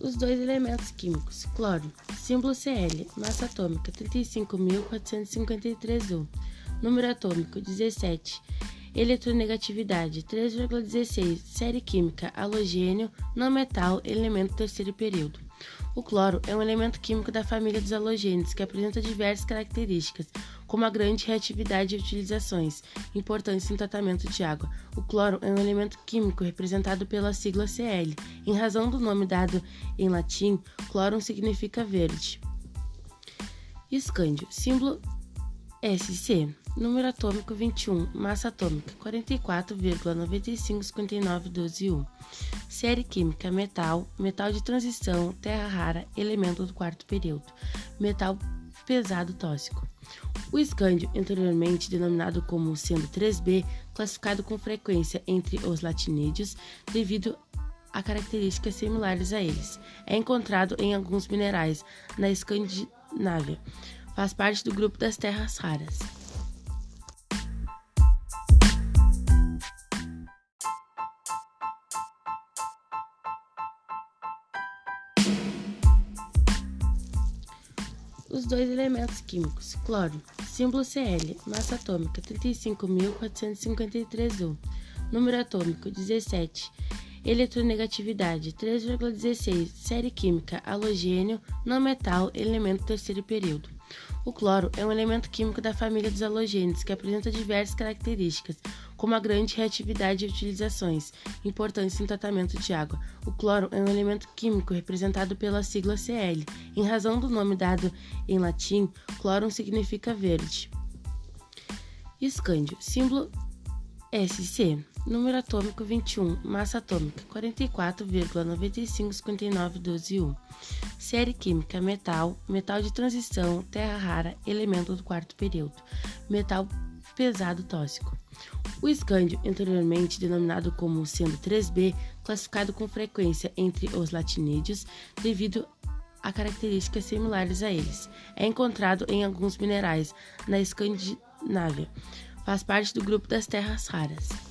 Os dois elementos químicos. Cloro. Símbolo Cl. Massa atômica 35.453 Número atômico 17. Eletronegatividade 3,16. Série química halogênio, não metal, elemento terceiro período. O cloro é um elemento químico da família dos halogênios que apresenta diversas características, como a grande reatividade e utilizações importantes no tratamento de água. O cloro é um elemento químico representado pela sigla Cl. Em razão do nome dado em latim, clorum significa verde. Escândio, símbolo SC. Número atômico 21, massa atômica 44,9559121. Série química metal, metal de transição, terra rara, elemento do quarto período. Metal pesado tóxico. O escândio, anteriormente denominado como sendo 3B, classificado com frequência entre os latinídeos devido a características similares a eles. É encontrado em alguns minerais na Escandinávia. Faz parte do grupo das terras raras. Os dois elementos químicos. Cloro. Símbolo Cl. Massa atômica 35.453 Número atômico 17. Eletronegatividade 3,16. Série química halogênio, não metal, elemento terceiro período. O cloro é um elemento químico da família dos halogênios que apresenta diversas características, como a grande reatividade e utilizações importantes no tratamento de água. O cloro é um elemento químico representado pela sigla Cl. Em razão do nome dado em latim, clorum significa verde. Escândio, símbolo SC. Número atômico 21, massa atômica 44,9559121. Série química metal, metal de transição, terra rara, elemento do quarto período. Metal pesado tóxico. O escândio, anteriormente denominado como sendo 3B, classificado com frequência entre os latinídeos devido a características similares a eles. É encontrado em alguns minerais na Escandinávia. Faz parte do grupo das terras raras.